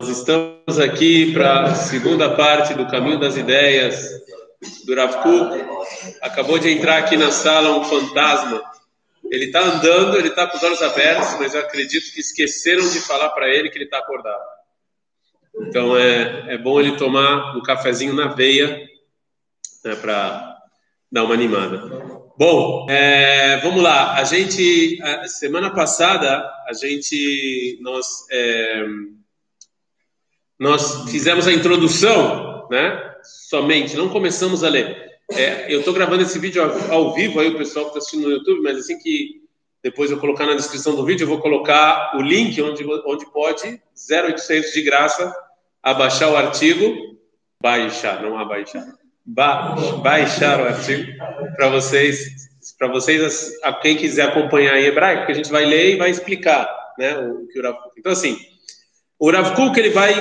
Nós estamos aqui para a segunda parte do Caminho das Ideias do Rav. Acabou de entrar aqui na sala um fantasma. Ele está andando, ele está com os olhos abertos, mas eu acredito que esqueceram de falar para ele que ele está acordado. Então é, é bom ele tomar um cafezinho na veia né, para dar uma animada. Bom, é, vamos lá. A gente, a semana passada, a gente, nós, é, nós fizemos a introdução, né? Somente, não começamos a ler. É, eu estou gravando esse vídeo ao, ao, vivo, aí o pessoal que está assistindo no YouTube, mas assim que depois eu colocar na descrição do vídeo, eu vou colocar o link onde, onde pode, 0800 de graça, abaixar o artigo, baixar, não abaixar ba baixar o artigo para vocês, para vocês, a quem quiser acompanhar em hebraico, que a gente vai ler e vai explicar, né, o que o Rav. Então assim, o Rav Kuk ele vai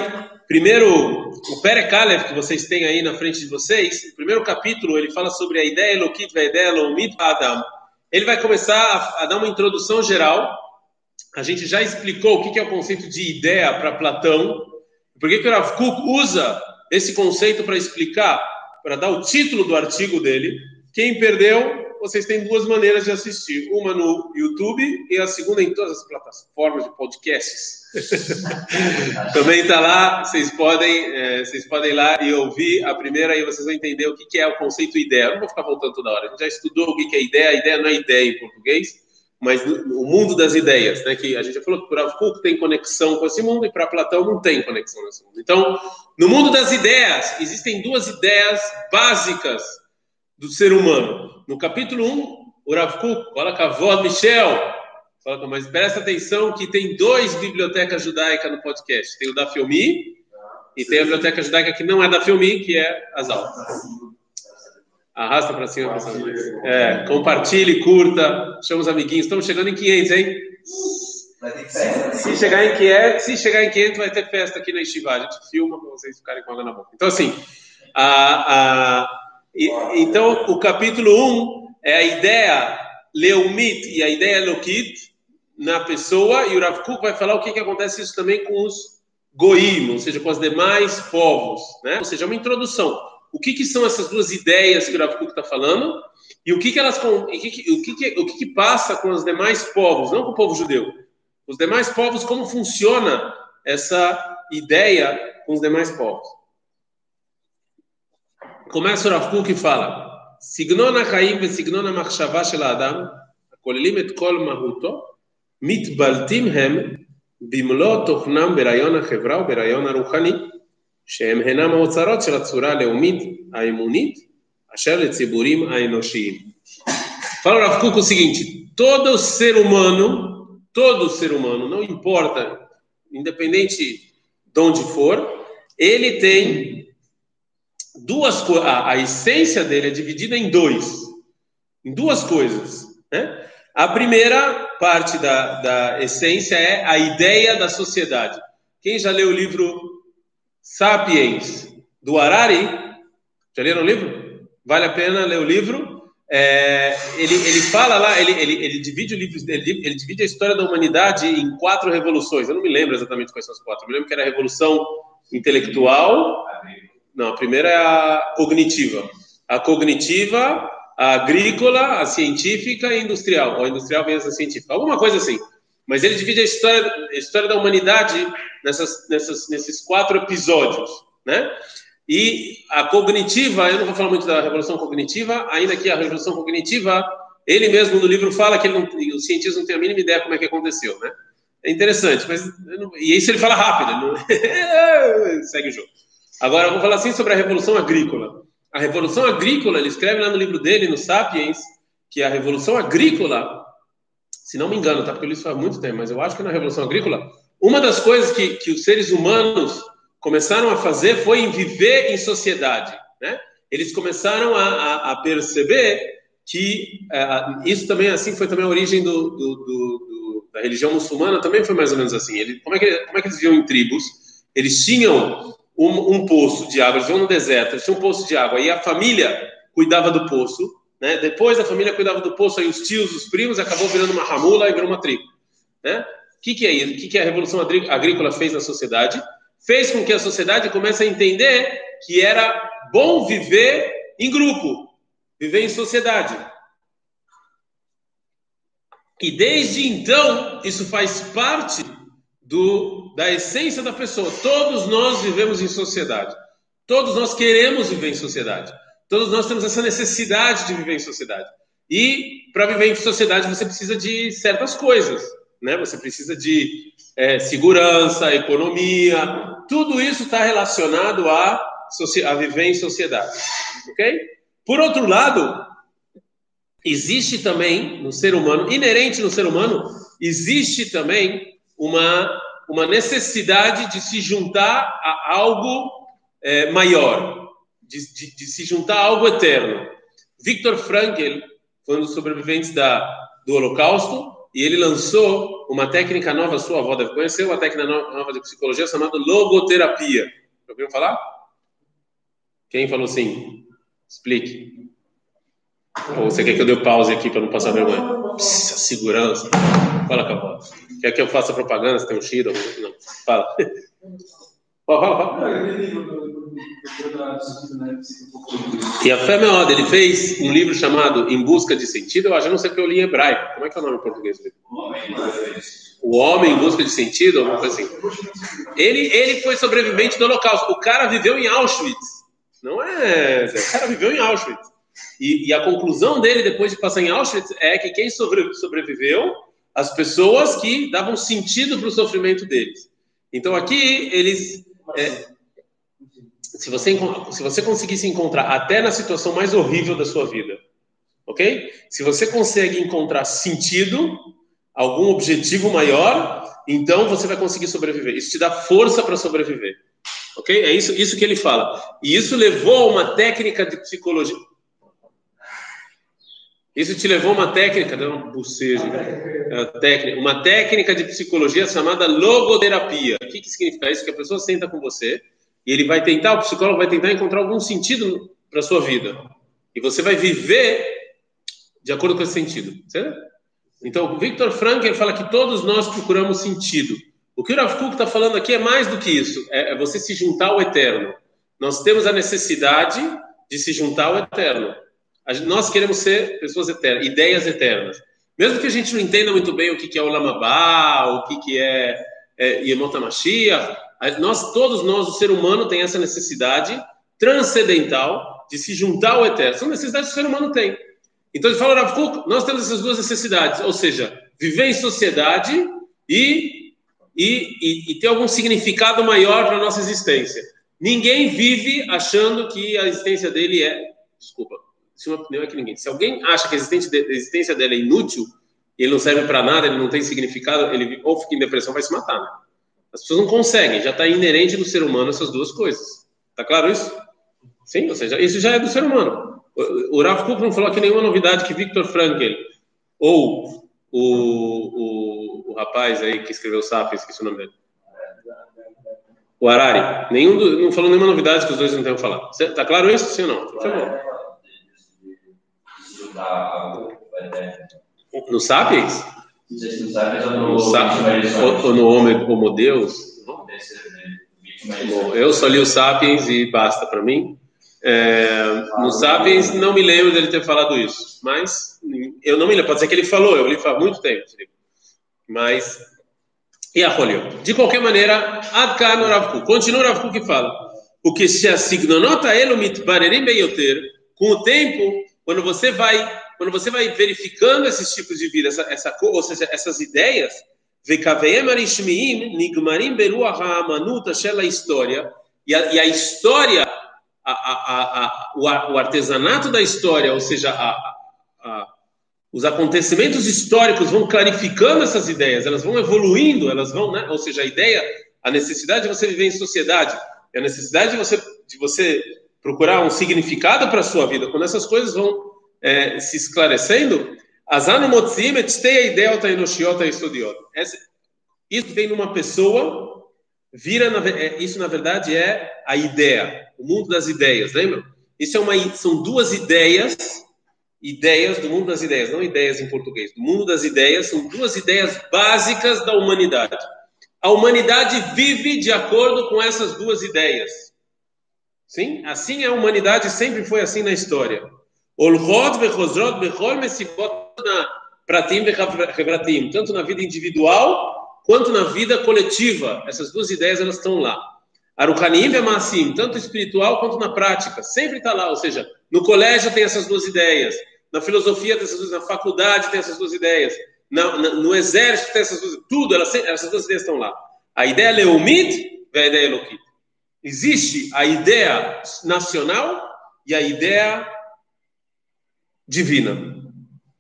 primeiro o Perekalev que vocês têm aí na frente de vocês, o primeiro capítulo ele fala sobre a ideia Elokit, a ideia Lomit Adam. Ele vai começar a, a, dar uma introdução geral. A gente já explicou o que é o conceito de ideia para Platão. Por que, que o Rav Kuk usa esse conceito para explicar para dar o título do artigo dele. Quem perdeu, vocês têm duas maneiras de assistir: uma no YouTube e a segunda em todas as plataformas de podcasts. Também está lá, vocês podem, é, vocês podem ir lá e ouvir a primeira, aí vocês vão entender o que, que é o conceito ideia. Eu não vou ficar voltando toda hora, a gente já estudou o que, que é ideia, a ideia não é ideia em português mas o mundo das ideias, né? Que a gente já falou que para Rav tem conexão com esse mundo e para Platão não tem conexão nesse mundo. Então, no mundo das ideias existem duas ideias básicas do ser humano. No capítulo 1, o Rav Kuk fala com a avó Michel, fala, mas presta atenção que tem dois bibliotecas judaicas no podcast. Tem o da Filmi e tem a biblioteca judaica que não é da Filmi, que é as aulas. Arrasta para cima, cima. É, compartilhe, curta, chama os amiguinhos. Estamos chegando em 500, hein? Se chegar em 500, se chegar em 500 vai ter festa aqui na Estiva. A gente filma para vocês ficarem com água na boca. Então, assim, a, a, e, então o capítulo 1 é a ideia Leumit e a ideia Lokit na pessoa, e o Rav Kuk vai falar o que, que acontece isso também com os Goim, ou seja, com os demais povos, né? Ou seja, é uma introdução o que, que são essas duas ideias que o Rav Kuk está falando e o que, que elas o que, que, o que, que, o que, que passa com os demais povos, não com o povo judeu. Os demais povos, como funciona essa ideia com os demais povos. Começa o Rav Kuk e fala: סגנון החיים וסגנון המחשבה של האדם, הכוללים את כל מהותו, מתבלטים הם במלוא תוכנם ברעיון החברה וברעיון הרוחני, שהם הינם האוצרות של הצורה הלאומית האמונית, אשר לציבורים האנושיים. Fala Rav Kuk o seguinte: todo ser humano, todo ser humano, não importa, independente de onde for, ele tem duas coisas. A, essência dele é dividida em dois, em duas coisas. Né? A primeira parte da, da essência é a ideia da sociedade. Quem já leu o livro Sapiens, do Harari. Já leram o livro? Vale a pena ler o livro. É, ele, ele fala lá, ele, ele, ele divide o livro, ele, ele, divide a história da humanidade em quatro revoluções. Eu não me lembro exatamente quais são as quatro. Eu me lembro que era a revolução intelectual. Não, a primeira é a cognitiva. A cognitiva, a agrícola, a científica e a industrial. Ou a industrial vem essa científica. Alguma coisa assim. Mas ele divide a história, a história da humanidade nessas, nessas, nesses quatro episódios, né? E a cognitiva, eu não vou falar muito da revolução cognitiva, ainda que a revolução cognitiva, ele mesmo no livro fala que não, os cientistas não têm a mínima ideia como é que aconteceu, né? É interessante, mas não, e isso ele fala rápido, não, segue o jogo. Agora eu vou falar assim sobre a revolução agrícola. A revolução agrícola, ele escreve lá no livro dele, no Sapiens, que a revolução agrícola, se não me engano, tá? Porque eu li isso há muito tempo, mas eu acho que na revolução agrícola uma das coisas que, que os seres humanos começaram a fazer foi em viver em sociedade. Né? Eles começaram a, a, a perceber que uh, isso também assim foi também a origem do, do, do, da religião muçulmana também foi mais ou menos assim. Ele, como, é que, como é que eles viviam em tribos? Eles tinham um, um, poço de água, eles viviam no deserto, eles tinham um poço de água e a família cuidava do poço. Né? Depois a família cuidava do poço, aí os tios, os primos, acabou virando uma ramula e virou uma tribo. Né? O que, que é isso? O que, que a Revolução Agrícola fez na sociedade? Fez com que a sociedade comece a entender que era bom viver em grupo, viver em sociedade. E desde então, isso faz parte do, da essência da pessoa. Todos nós vivemos em sociedade. Todos nós queremos viver em sociedade. Todos nós temos essa necessidade de viver em sociedade. E para viver em sociedade você precisa de certas coisas, né? Você precisa de é, segurança, economia, tudo isso está relacionado a, a viver em sociedade, ok? Por outro lado, existe também no ser humano, inerente no ser humano, existe também uma, uma necessidade de se juntar a algo é, maior, de, de, de, se juntar a algo eterno. Victor Frankl foi um dos sobreviventes da, do Holocausto e ele lançou uma técnica nova, sua avó deve conhecer, uma técnica nova de psicologia chamada logoterapia. Já ouviram falar? Quem falou sim? Explique. Ou você quer que eu dê pause aqui para não passar vergonha? Pssa, segurança. Fala voz. Quer que eu faça propaganda? Você tem um Shiro? Não. Fala. E a Fé Meod, ele fez um livro chamado Em Busca de Sentido. Eu acho, eu não sei porque eu li em hebraico. Como é que é o nome em português? O Homem em Busca de Sentido, alguma coisa assim. Ele, ele foi sobrevivente do Holocausto. O cara viveu em Auschwitz. Não é. O cara viveu em Auschwitz. E, e, a conclusão dele, depois de passar em Auschwitz, é que quem sobre, sobreviveu, as pessoas que davam sentido para o sofrimento deles. Então aqui eles. É, se, você, se você conseguir se encontrar até na situação mais horrível da sua vida, ok? Se você consegue encontrar sentido, algum objetivo maior, então você vai conseguir sobreviver. Isso te dá força para sobreviver. Ok? É isso, isso que ele fala. E isso levou a uma técnica de psicologia. Isso te levou a uma técnica, deu um bocejo, técnica, uma técnica de psicologia chamada logoterapia. O que, que significa isso? Que a pessoa senta com você e ele vai tentar, o psicólogo vai tentar encontrar algum sentido para sua vida. E você vai viver de acordo com esse sentido. Certo? Então, o Victor Frankl fala que todos nós procuramos sentido. O que o Rav Kuk está falando aqui é mais do que isso. É, é você se juntar ao eterno. Nós temos a necessidade de se juntar ao eterno. Nós queremos ser pessoas eternas, ideias eternas. Mesmo que a gente não entenda muito bem o que é o Lamabá, o que é, é Yemot HaMashiach, nós, todos nós, o ser humano, tem essa necessidade transcendental de se juntar ao eterno. São necessidades que o ser humano tem. Então ele fala, Rav nós temos essas duas necessidades, ou seja, viver em sociedade e, e, e, e ter algum significado maior para a nossa existência. Ninguém vive achando que a existência dele é. Desculpa, se uma opinião é que ninguém. Se alguém acha que a existência dela é inútil, ele não serve para nada, ele não tem significado, ele ou fica em depressão, vai se matar. Né? As pessoas não conseguem, já está inerente do ser humano essas duas coisas. Tá claro isso? Sim, ou seja, isso já é do ser humano. O Rav Kuk não falou aqui nenhuma novidade que Victor Frankl ou o, o, o rapaz aí que escreveu Sapiens, esqueci o nome dele. O Harari. Nenhum do, não falou nenhuma novidade que os dois não tenham falado. Tá claro isso? Sim ou não? Por favor. No Sapiens? No Sapiens ou no Homo, Homo Deus? Bom, eu só li o Sapiens e basta para mim. É, no Sapiens não me lembro dele ter falado isso, mas eu não me lembro. Pode ser que ele falou, eu li faz muito tempo. Mas e a Rolio. De qualquer maneira, Adkan Rav Continua o Rav que fala. O que se assignonota elo mitbarerim beyoter. Com o tempo, quando você vai, quando você vai verificando esses tipos de vida, essa, essa ou seja, essas ideias, nigmarim shela história, e a, e a história, a, a, o, o, artesanato da história, ou seja, os acontecimentos históricos vão clarificando essas ideias, elas vão evoluindo, elas vão, né? ou seja, a ideia, a necessidade de você viver em sociedade, a necessidade de você, de você procurar um significado para a sua vida, quando essas coisas vão é, se esclarecendo, enoshiota estudiota. Isso vem numa pessoa, vira, na, é, isso na verdade é a ideia, o mundo das ideias, lembra? Isso é uma, são duas ideias ideias, do mundo das ideias, não ideias em português, do mundo das ideias, são duas ideias básicas da humanidade. A humanidade vive de acordo com essas duas ideias. Sim? Assim a humanidade sempre foi assim na história. Tanto na vida individual, quanto na vida coletiva. Essas duas ideias, elas estão lá. Aruchanim e tanto espiritual quanto na prática. Sempre está lá. Ou seja, no colégio tem essas duas ideias. Na filosofia tem essas duas, na faculdade tem essas duas ideias na, na, no exército tem essas duas, tudo, elas, essas duas ideias estão lá. A ideia leumit e a ideia eloquit. Existe a ideia nacional e a ideia divina.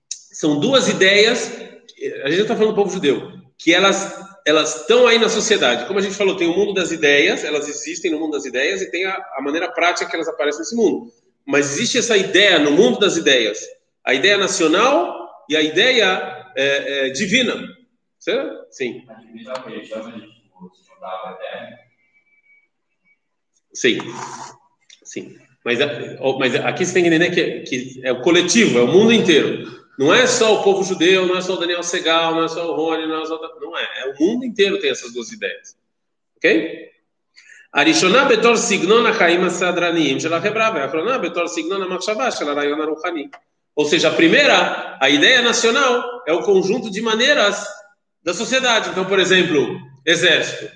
São duas ideias, a gente está falando do povo judeu, que elas elas estão aí na sociedade. Como a gente falou, tem o mundo das ideias, elas existem no mundo das ideias e tem a, a maneira prática que elas aparecem nesse mundo. Mas existe essa ideia no mundo das ideias, a ideia nacional e a ideia é, é, divina. Certo? Sim. Sim. Sim. Mas, mas aqui você tem que entender que, que é o coletivo, é o mundo inteiro. Não é só o povo judeu, não é só o Daniel Segal, não é só o Rony, não é só. Não é. É o mundo inteiro tem essas duas ideias. Ok? הראשונה בתור סגנון החיים הסדרניים של החברה, והאחרונה בתור סגנון המחשבה של הרעיון הרוחני. Ou seja, a primeira, a ideia nacional, é o conjunto de maneiras da sociedade. Então, por exemplo, exército.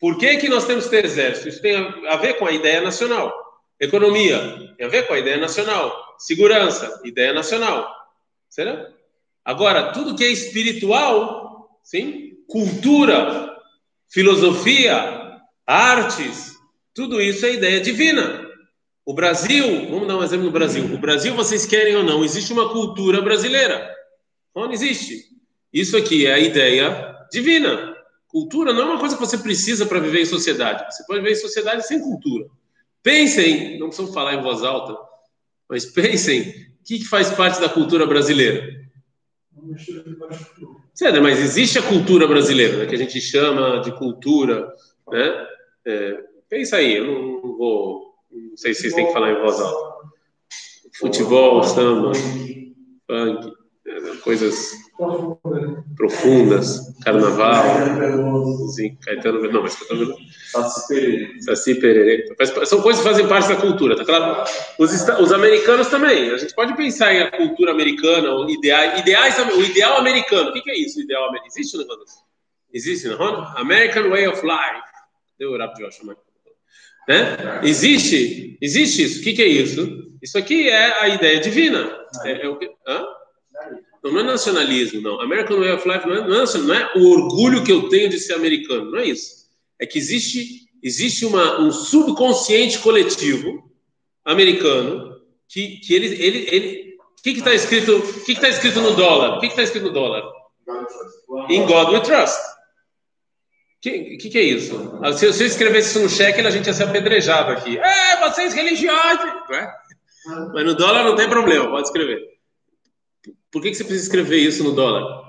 Por que, que nós temos que ter exército? Isso tem a ver com a ideia nacional. Economia, tem a ver com a ideia nacional. Segurança, ideia nacional. Será? Agora, tudo que é espiritual, sim? cultura, filosofia, artes, tudo isso é ideia divina. O Brasil, vamos dar um exemplo no Brasil. O Brasil, vocês querem ou não, existe uma cultura brasileira. Não existe. Isso aqui é a ideia divina. Cultura não é uma coisa que você precisa para viver em sociedade. Você pode viver em sociedade sem cultura. Pensem, não precisam falar em voz alta, mas pensem, o que faz parte da cultura brasileira? Certo, mas existe a cultura brasileira, né, que a gente chama de cultura, né? É, pensa aí, eu não vou não sei se vocês têm que falar em voz alta. Futebol, samba, funk, coisas profundas, carnaval, Caetano, não, mas Caetano Pererê. Saci Pererê. São coisas que fazem parte da cultura, tá claro? Os, os americanos também. A gente pode pensar em a cultura americana, o ideal, ideais, o ideal americano. O que, que é isso, o ideal americano? Existe um negócio Existe, não? American Way of Life. Deu o rap de Joshua, né? Existe, existe isso. O que, que, é isso? Isso aqui é a ideia divina. É, é o que, hã? Não, não é nacionalismo, não. American Way of Life não é, não, é, não é o orgulho que eu tenho de ser americano, não é isso. É que existe, existe uma, um subconsciente coletivo americano que, que ele, ele, ele o que está escrito? O que está escrito no dólar? O que está escrito no dólar? In God we trust. O que, que, que, é isso? Se eu, se eu escrevesse isso no cheque, a gente ia ser apedrejado aqui. É, vocês religiosos! É? Mas no dólar não tem problema, pode escrever. Por que, que você precisa escrever isso no dólar?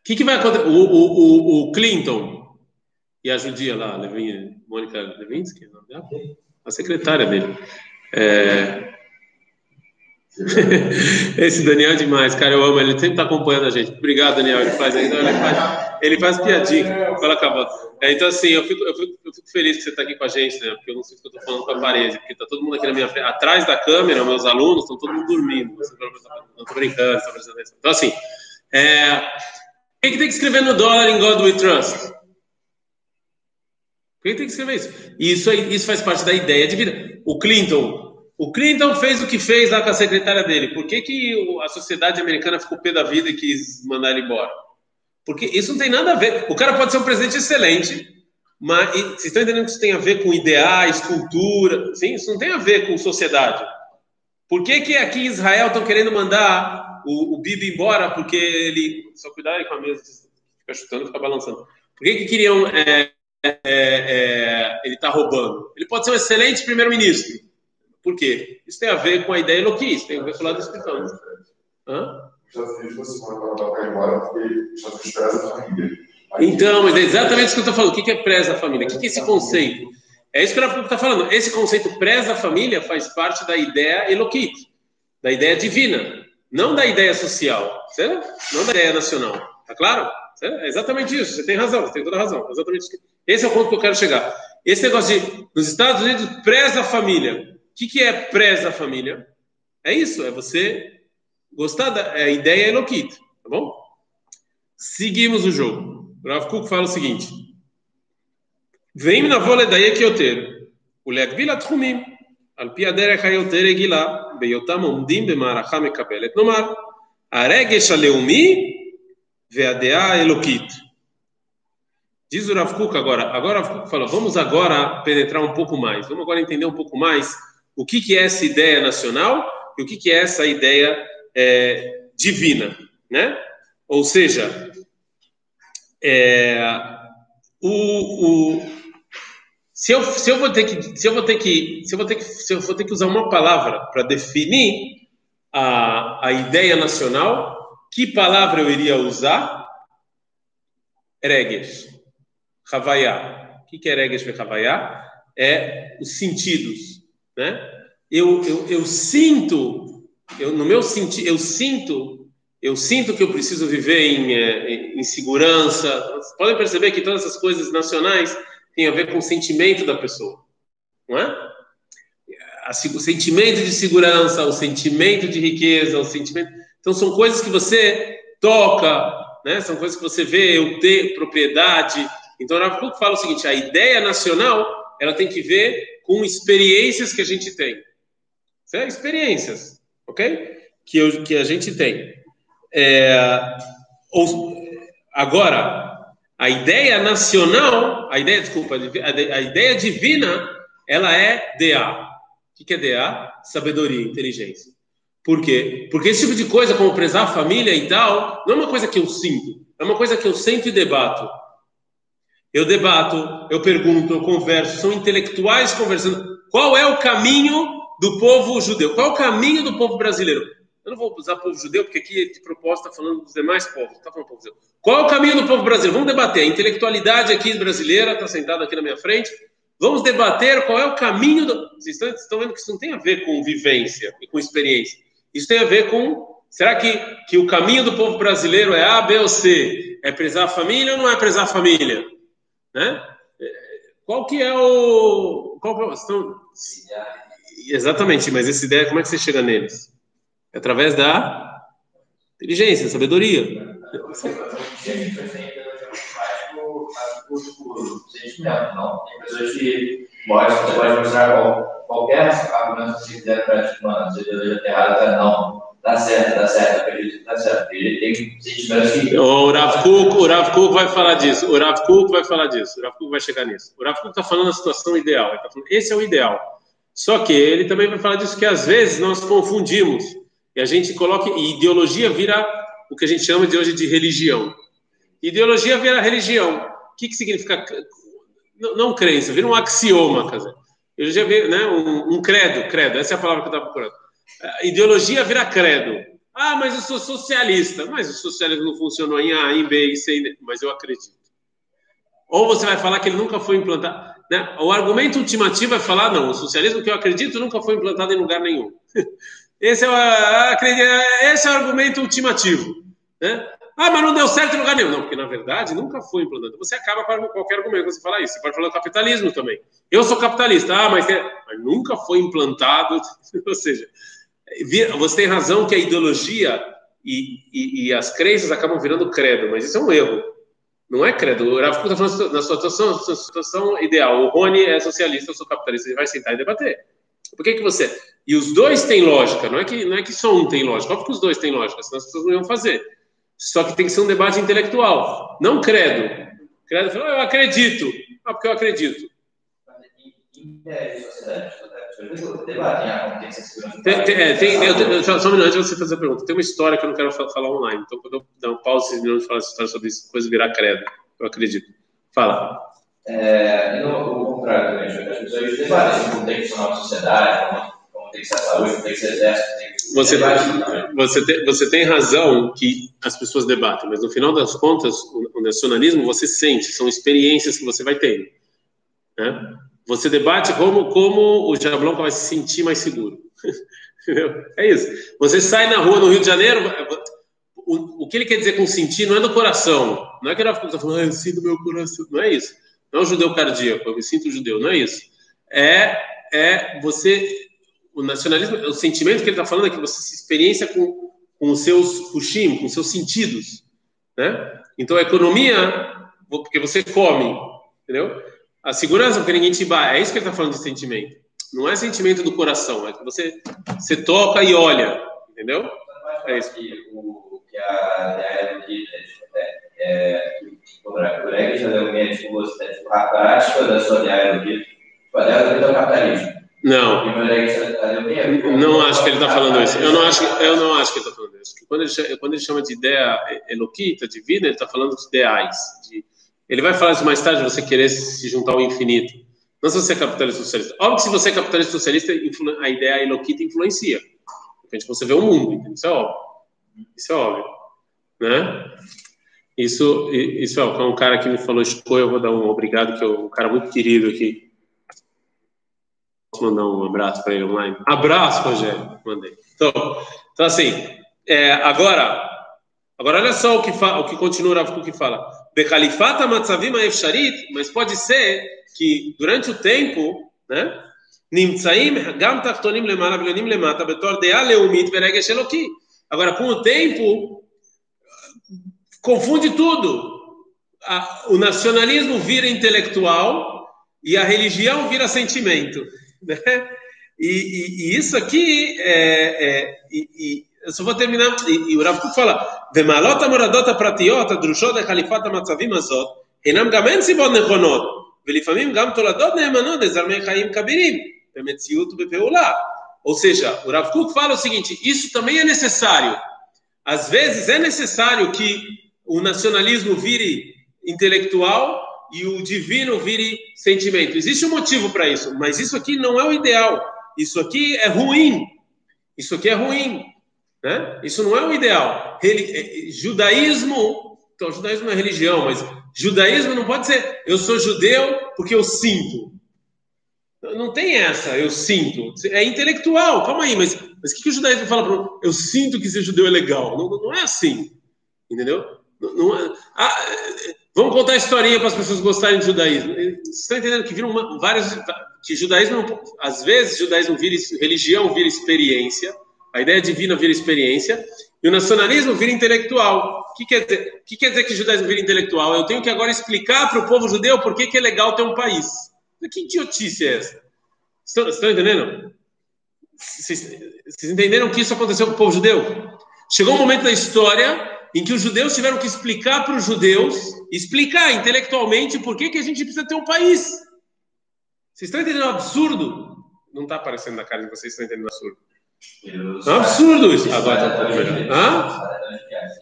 O que, que vai acontecer? O, o, o, o, Clinton e a judia lá, Levin, Mônica Levinsky, a secretária dele. É... Esse Daniel é demais, cara, eu amo ele, sempre está acompanhando a gente. Obrigado, Daniel. Ele faz, ele faz, ele faz piadinha. Fala, acabou. É, então, assim, eu fico, eu, fico, eu fico, feliz que você está aqui com a gente, né? Porque eu não sei o que eu estou falando com a parede, porque está todo mundo aqui na minha frente. Atrás da câmera, meus alunos estão todo mundo dormindo. Não estou brincando, estou prestando atenção. Então, assim, é... quem que tem que escrever no dólar em God We Trust? Quem tem que escrever isso? Isso, isso faz parte da ideia de vida. O Clinton o Clinton fez o que fez lá com a secretária dele. Por que, que a sociedade americana ficou pé da vida e quis mandar ele embora? Porque isso não tem nada a ver. O cara pode ser um presidente excelente, mas vocês estão entendendo que isso tem a ver com ideais, cultura? Sim, isso não tem a ver com sociedade. Por que, que aqui em Israel estão querendo mandar o, o Bibi embora? Porque ele. Só cuidar aí com a mesa, fica chutando, fica balançando. Por que, que queriam. É, é, é, ele está roubando? Ele pode ser um excelente primeiro-ministro por quê? Isso tem a ver com a ideia Eloquis, tem a ver com o lado espiritual. Hã? Então, mas é exatamente isso que eu estou falando. O que é preza a família? O que é esse conceito? É isso que o está falando. Esse conceito preza a família faz parte da ideia Eloquit. da ideia divina, não da ideia social, certo? não da ideia nacional. Tá claro? Certo? É exatamente isso. Você tem razão, você tem toda a razão. Exatamente isso. Esse é o ponto que eu quero chegar. Esse negócio de, nos Estados Unidos, preza a família que, que é preza família? É isso, é você gostar da é, ideia Eloquita, tá bom? Seguimos o jogo. Rav Kuk fala o seguinte: Vem na vole daí que eu ter. O legvila tchumim. Al pi aderech hayoter egila. Beyotam omdim No mar nomar. Aregesh aleumi veadea elokit. Diz o Rav Kuk agora. Agora Rav Kuk fala, vamos agora penetrar um pouco mais. Vamos agora entender um pouco mais o que, que é essa ideia nacional e o que, que é essa ideia é, divina, né? Ou seja, é, o, o, se, eu, se eu vou ter que se eu vou ter que se eu vou ter que se eu vou ter que usar uma palavra para definir a, a ideia nacional, que palavra eu iria usar? Reges, Havaiá. O que, que é Reges e Havaiá? É os sentidos, né? Eu, eu, eu sinto, eu, no meu sentido, eu sinto eu sinto que eu preciso viver em, em, em segurança. Vocês podem perceber que todas essas coisas nacionais têm a ver com o sentimento da pessoa, não é? O sentimento de segurança, o sentimento de riqueza, o sentimento. Então são coisas que você toca, né? São coisas que você vê, eu ter propriedade. Então o Rav fala o seguinte: a ideia nacional ela tem que ver com experiências que a gente tem, certo? experiências, ok? Que, eu, que a gente tem. É, ou, agora, a ideia nacional, a ideia, desculpa, a ideia divina, ela é DA. O que é DA? Sabedoria, inteligência. Por quê? Porque esse tipo de coisa, como prezar a família e tal, não é uma coisa que eu sinto, é uma coisa que eu sempre e debato. Eu debato, eu pergunto, eu converso, são intelectuais conversando. Qual é o caminho do povo judeu? Qual é o caminho do povo brasileiro? Eu não vou usar povo judeu, porque aqui de proposta está falando dos demais povos, está falando povo judeu. Qual é o caminho do povo brasileiro? Vamos debater. A intelectualidade aqui brasileira está sentada aqui na minha frente. Vamos debater qual é o caminho do. Vocês estão, estão vendo que isso não tem a ver com vivência e com experiência. Isso tem a ver com. Será que, que o caminho do povo brasileiro é A, B ou C? É prezar a família ou não é prezar a família? Né? Qual que é o. Qual, estão... Exatamente, mas essa ideia, como é que você chega neles? É através da inteligência, sabedoria. Não, tem pessoas que você pode mostrar qualquer argumento que você quiser para tipo, mano, você errado, não, tá certo, tá certo, acredito que tá certo. Ele tem que. O Rav Kuk, o Rav Kuk vai falar disso, o Rav Kuk vai falar disso, o Rav Kuk vai chegar nisso. O Rav Kuk está falando a situação ideal, ele tá falando, esse é o ideal. Só que ele também vai falar disso que às vezes nós confundimos e a gente coloca, e ideologia vira o que a gente chama de hoje de religião. Ideologia vira religião. O que, que significa? Não, não crença, vira um axioma, quer dizer. Eu já vi, né, um, um, credo, credo, essa é a palavra que eu estava procurando. Ideologia vira credo. Ah, mas eu sou socialista. Mas o socialismo não funcionou em A, em B, em C, em D. Mas eu acredito. Ou você vai falar que ele nunca foi implantado. Né? O argumento ultimativo é falar, não, o socialismo que eu acredito nunca foi implantado em lugar nenhum. Esse é, o, esse é o argumento ultimativo. Né? Ah, mas não deu certo em lugar nenhum. Não, porque na verdade nunca foi implantado. Você acaba com qualquer argumento que você fala isso. Você pode falar do capitalismo também. Eu sou capitalista. Ah, mas, é... mas nunca foi implantado. Ou seja, você tem razão que a ideologia e, e, e, as crenças acabam virando credo, mas isso é um erro. Não é credo. O Rafa está falando na situação, na situação ideal. O Rony é socialista, eu sou capitalista. Ele vai sentar e debater. Por que, que você. E os dois têm lógica, não é, que, não é que só um tem lógica, óbvio que os dois têm lógica, senão as pessoas não iam fazer. Só que tem que ser um debate intelectual, não credo. Credo fala, eu acredito. Ah, porque eu acredito. Tem, tem, é, tem, eu, só, só um minuto antes de você fazer a pergunta. Tem uma história que eu não quero falar online, então quando eu dar um pause esses minutos e falar essa história sobre isso, coisa virar credo. Eu acredito. Fala. É, e no, contrário também, as pessoas debatem como tem que funcionar a sociedade, como, como tem que ser a saúde, como tem que ser exército. Tem que você, você, tem, você tem razão que as pessoas debatem, mas no final das contas, o, o nacionalismo você sente, são experiências que você vai tendo. Né? Você debate como, como o Jablon vai se sentir mais seguro. É isso. Você sai na rua no Rio de Janeiro, o, o que ele quer dizer com sentir não é do coração. Não é que ele está falando, ah, eu sinto meu coração. Não é isso. Não é o judeu cardíaco, eu me sinto judeu. Não é isso. É, é você. O nacionalismo, o sentimento que ele está falando é que você se experiência com, com os seus pushim, com os seus sentidos. Né? Então a economia, porque você come, entendeu? A segurança, porque ninguém te bate. É isso que ele está falando de sentimento. Não é sentimento do coração, é que você, você toca e olha, entendeu? É isso. Que, o, que a ideia de é, o Greg já deu minha tipo, a prática da sua ideia de a ideia do capitalismo. Não. Não acho que ele está falando isso. Eu não acho, eu não acho que ele está falando isso. Quando ele, quando ele chama de ideia eloquita, divina, ele está falando de ideais. De, ele vai falar isso mais tarde, você querer se juntar ao infinito. Não se você é capitalista socialista. Óbvio que se você é capitalista socialista, a ideia eloquita influencia. Porque você vê o mundo, isso é óbvio. Isso é óbvio. Né? Isso, isso é um cara que me falou escolha, eu vou dar um obrigado, que é um cara muito querido aqui. Posso mandar um abraço para ele online? Abraço, Rogério. Mandei. Então, então assim, é, agora, agora olha só o que, fa, o que continua o que fala. Becalifata Matzavima Efsharit, mas pode ser que durante o tempo, né? Nimtsaim Gam Tachtonim Lemala Vilonim Lemata Betor Dea Leumit Veregesh Eloki. Agora, com o tempo, confunde tudo. O nacionalismo vira intelectual e a religião vira sentimento. Né? E, e, e isso aqui é, é e, eu só vou terminar. E, o Rav Kuk fala: "Vemalot amoradot apratiot adrushot echalifat hamatzavim azot enam gam en sibot nechonot ולפעמים גם תולדות נאמנות לזרמי חיים כבירים במציאות ובפעולה." Ou seja, o Rav Kuk fala o seguinte: isso também é necessário. Às vezes é necessário que o nacionalismo vire intelectual e o divino vire sentimento. Existe um motivo para isso, mas isso aqui não é o ideal. Isso aqui é ruim. Isso aqui é ruim. Né? Isso não é o ideal. É, é, judaísmo, então, judaísmo é religião, mas judaísmo não pode ser eu sou judeu porque eu sinto. Não tem essa, eu sinto. É intelectual, calma aí, mas, mas o que, que o judaísmo fala para eu sinto que ser judeu é legal? Não, não é assim, entendeu? Não, não é, ah, vamos contar a historinha para as pessoas gostarem de judaísmo. Vocês estão entendendo que viram várias. que judaísmo, às vezes, judaísmo vira, religião vira experiência, a ideia divina vira experiência, e o nacionalismo vira intelectual. O que quer dizer, que, quer dizer que o judaísmo vira intelectual? Eu tenho que agora explicar para o povo judeu por que, que é legal ter um país. Que idiotice é essa? Estão, estão entendendo? Vocês, vocês entenderam que isso aconteceu com o povo judeu? Chegou um momento da história em que os judeus tiveram que explicar para os judeus, explicar intelectualmente por que, que a gente precisa ter um país. Vocês estão entendendo o absurdo? Não está aparecendo na cara de vocês, estão entendendo o absurdo. É absurdo isso. Agora melhor. Hã?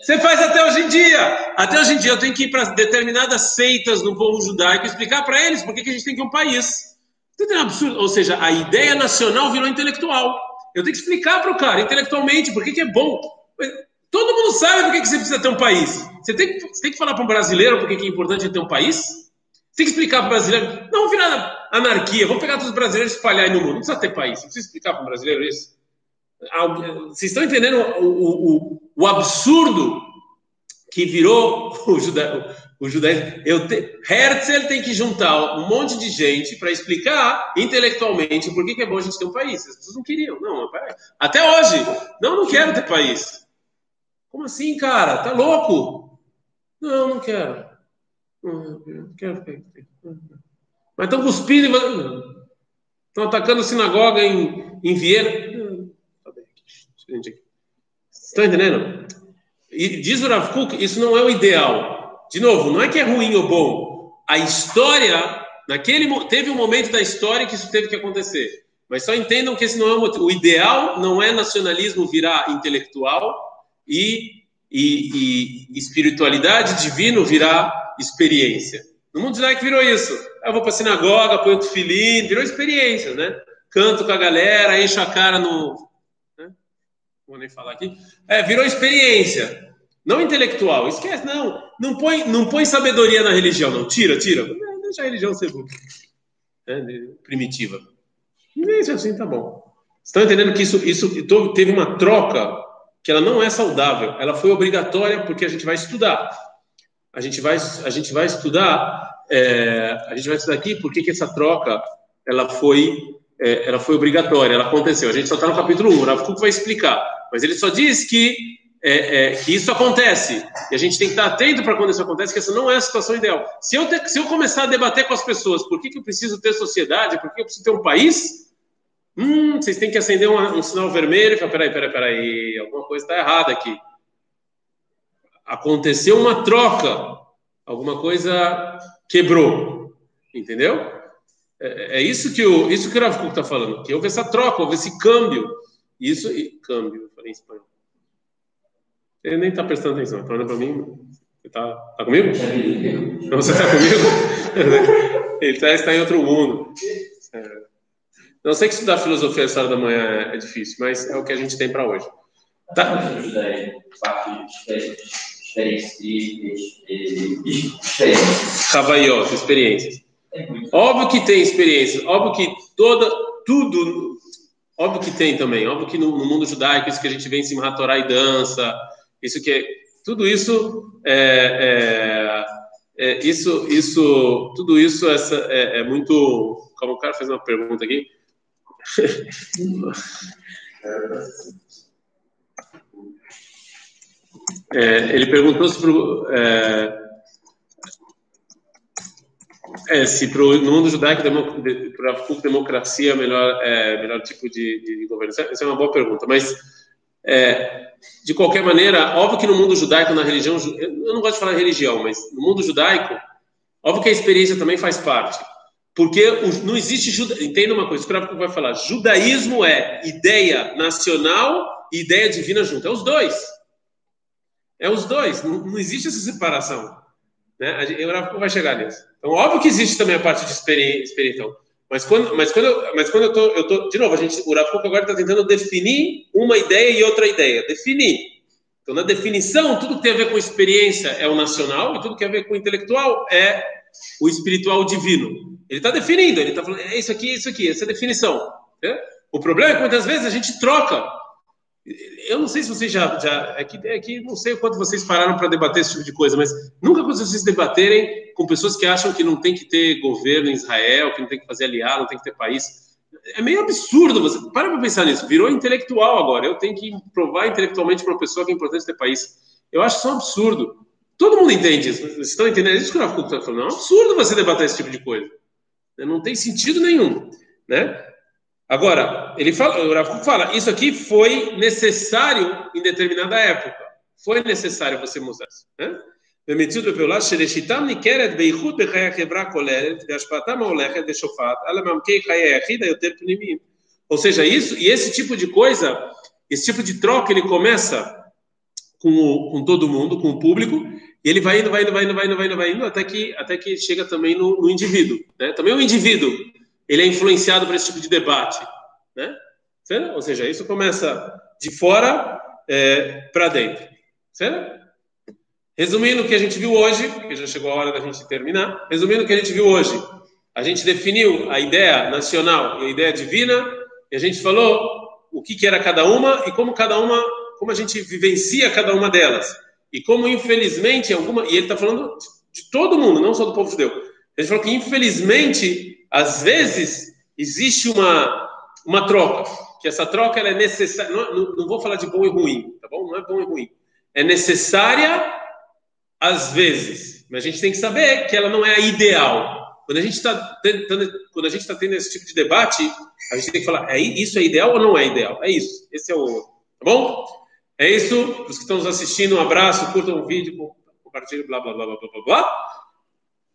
Você faz até hoje em dia. Até hoje em dia eu tenho que ir para determinadas seitas no povo judaico e explicar para eles por que, a gente tem que um país. Tudo é um absurdo. Ou seja, a ideia nacional virou intelectual. Eu tenho que explicar para o cara intelectualmente por que, que é bom. Todo mundo sabe por que, que você precisa ter um país. Você tem que, você tem que falar para um brasileiro por que, que é importante ter um país? Você tem que explicar para o brasileiro. Não virar anarquia, vamos pegar todos os brasileiros e espalhar aí no mundo. Não precisa ter país. Você precisa explicar para um brasileiro isso. Vocês estão entendendo o, o, o, absurdo que virou o, juda, o judaísmo? Eu te, Herzl tem que juntar um monte de gente para explicar intelectualmente por que, que, é bom a gente ter um país. As pessoas não queriam. Não, até hoje. Não, não quero ter país. Como assim, cara? Tá louco? Não, não quero. Não, quero. Mas estão cuspindo e estão atacando sinagoga em, em Viena. Estão entendendo? E diz o Rav Kuk, isso não é o ideal. De novo, não é que é ruim ou bom. A história, naquele teve um momento da história que isso teve que acontecer. Mas só entendam que esse não é o. O ideal não é nacionalismo virar intelectual e, e, e espiritualidade divino virar experiência. No mundo judaico virou isso. Eu vou para sinagoga, ponho o filhinho, virou experiência, né? Canto com a galera, encho a cara no vou nem falar aqui, é, virou experiência, não intelectual. Esquece, não, não põe, não põe sabedoria na religião, não. Tira, tira. Deixa a religião ser é, primitiva. Deixa assim, tá bom. estão entendendo que isso, isso teve uma troca que ela não é saudável, ela foi obrigatória porque a gente vai estudar. A gente vai, a gente vai estudar, é, a gente vai estudar aqui por que essa troca ela foi, é, ela foi obrigatória, ela aconteceu. A gente só está no capítulo 1, o Rav vai explicar, mas ele só diz que é, é, que isso acontece. E a gente tem que estar atento para quando isso acontece, que essa não é a situação ideal. Se eu, ter, se eu começar a debater com as pessoas por que, que eu preciso ter sociedade, por que eu preciso ter um país, hum, vocês têm que acender um, um sinal vermelho e falar: peraí, peraí, peraí, alguma coisa está errada aqui. Aconteceu uma troca, alguma coisa quebrou, entendeu? É, é isso que o, isso que o Rav está falando, que houve essa troca, houve esse câmbio. Isso, e, câmbio, eu falei em espanhol. Ele nem está prestando atenção, está olhando para mim. Você está tá comigo? Você está comigo? Ele tá, está em outro mundo. É. Não sei que estudar filosofia essa hora da manhã é, é difícil, mas é o que a gente tem para hoje. Tá? Havaiot, experiências. Óbvio que tem experiências, óbvio que toda, tudo, óbvio que tem também, óbvio que no, no mundo judaico, isso que a gente vê em cima, Torá e dança, isso que tudo isso é, é, é, isso isso tudo isso essa é, é, muito como o cara fez uma pergunta aqui? É, ele perguntou se é, é, se pro, no mundo judaico para a democracia é melhor é melhor tipo de, de governo essa é uma boa pergunta mas é, de qualquer maneira, óbvio que no mundo judaico, na religião, eu não gosto de falar religião, mas no mundo judaico, óbvio que a experiência também faz parte. Porque não existe, entenda uma coisa, o que vai falar, judaísmo é ideia nacional e ideia divina junto, é os dois. É os dois, não, não existe essa separação. Né? O vai chegar nisso. Então, óbvio que existe também a parte de experiência. Mas quando, mas quando, eu, mas quando eu tô, eu tô, de novo, a gente, o Rafuco agora está tentando definir uma ideia e outra ideia, definir. Então, na definição, tudo que tem a ver com experiência é o nacional e tudo que tem a ver com intelectual é o espiritual divino. Ele está definindo, ele está falando, é isso aqui, isso aqui, essa é a definição. Né? O problema é que muitas vezes a gente troca eu não sei se vocês já. já é, que, é que não sei o quanto vocês pararam para debater esse tipo de coisa, mas nunca vocês debaterem com pessoas que acham que não tem que ter governo em Israel, que não tem que fazer aliado, não tem que ter país. É meio absurdo você. Para para pensar nisso. Virou intelectual agora. Eu tenho que provar intelectualmente para uma pessoa que é importante ter país. Eu acho isso um absurdo. Todo mundo entende isso. Vocês estão entendendo isso que o Rafa está falando? É um absurdo você debater esse tipo de coisa. Não tem sentido nenhum. Né? Agora, ele fala, o Rav fala, isso aqui foi necessário em determinada época. Foi necessário você mudar. Né? במציאות בפעולה שראשיתם ניכרת בייחוד בחיי החברה הכוללת והשפעתם ההולכת ושופעת על עמקי חיי היחיד היותר פנימיים. Ou seja, isso e esse tipo de coisa, esse tipo de troca, ele começa com, o, com todo mundo, com o público, e ele vai indo, vai indo, vai indo, vai indo, vai indo, vai indo até que até que chega também no, no indivíduo, né? Também o indivíduo ele é influenciado por esse tipo de debate, né? Certo? Ou seja, isso começa de fora é, para dentro, certo? Resumindo o que a gente viu hoje, porque já chegou a hora da gente terminar. Resumindo o que a gente viu hoje, a gente definiu a ideia nacional e a ideia divina, e a gente falou o que, que era cada uma e como cada uma, como a gente vivencia cada uma delas. E como, infelizmente, alguma. E ele está falando de todo mundo, não só do povo judeu. Ele falou que, infelizmente, às vezes existe uma, uma troca, que essa troca é necessária. Não, não, vou falar de bom e ruim, tá bom? Não é bom e ruim. É necessária às vezes, mas a gente tem que saber que ela não é a ideal. Quando a gente está quando a gente está tendo esse tipo de debate, a gente tem que falar: é isso é ideal ou não é ideal? É isso. Esse é o, tá bom? É isso. Os que estão nos assistindo, um abraço, curtam o vídeo, compartilhem, blá blá blá blá blá blá.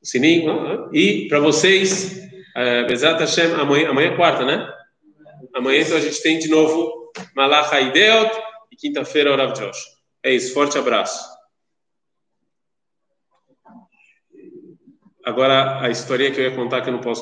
O sininho. Né? E para vocês, é, Bezat Hashem, amanhã, amanhã é quarta, né? Amanhã então a gente tem de novo Malach Haideot e quinta-feira Rav Josh. É isso, forte abraço. Agora a história que eu ia contar que eu não posso contar.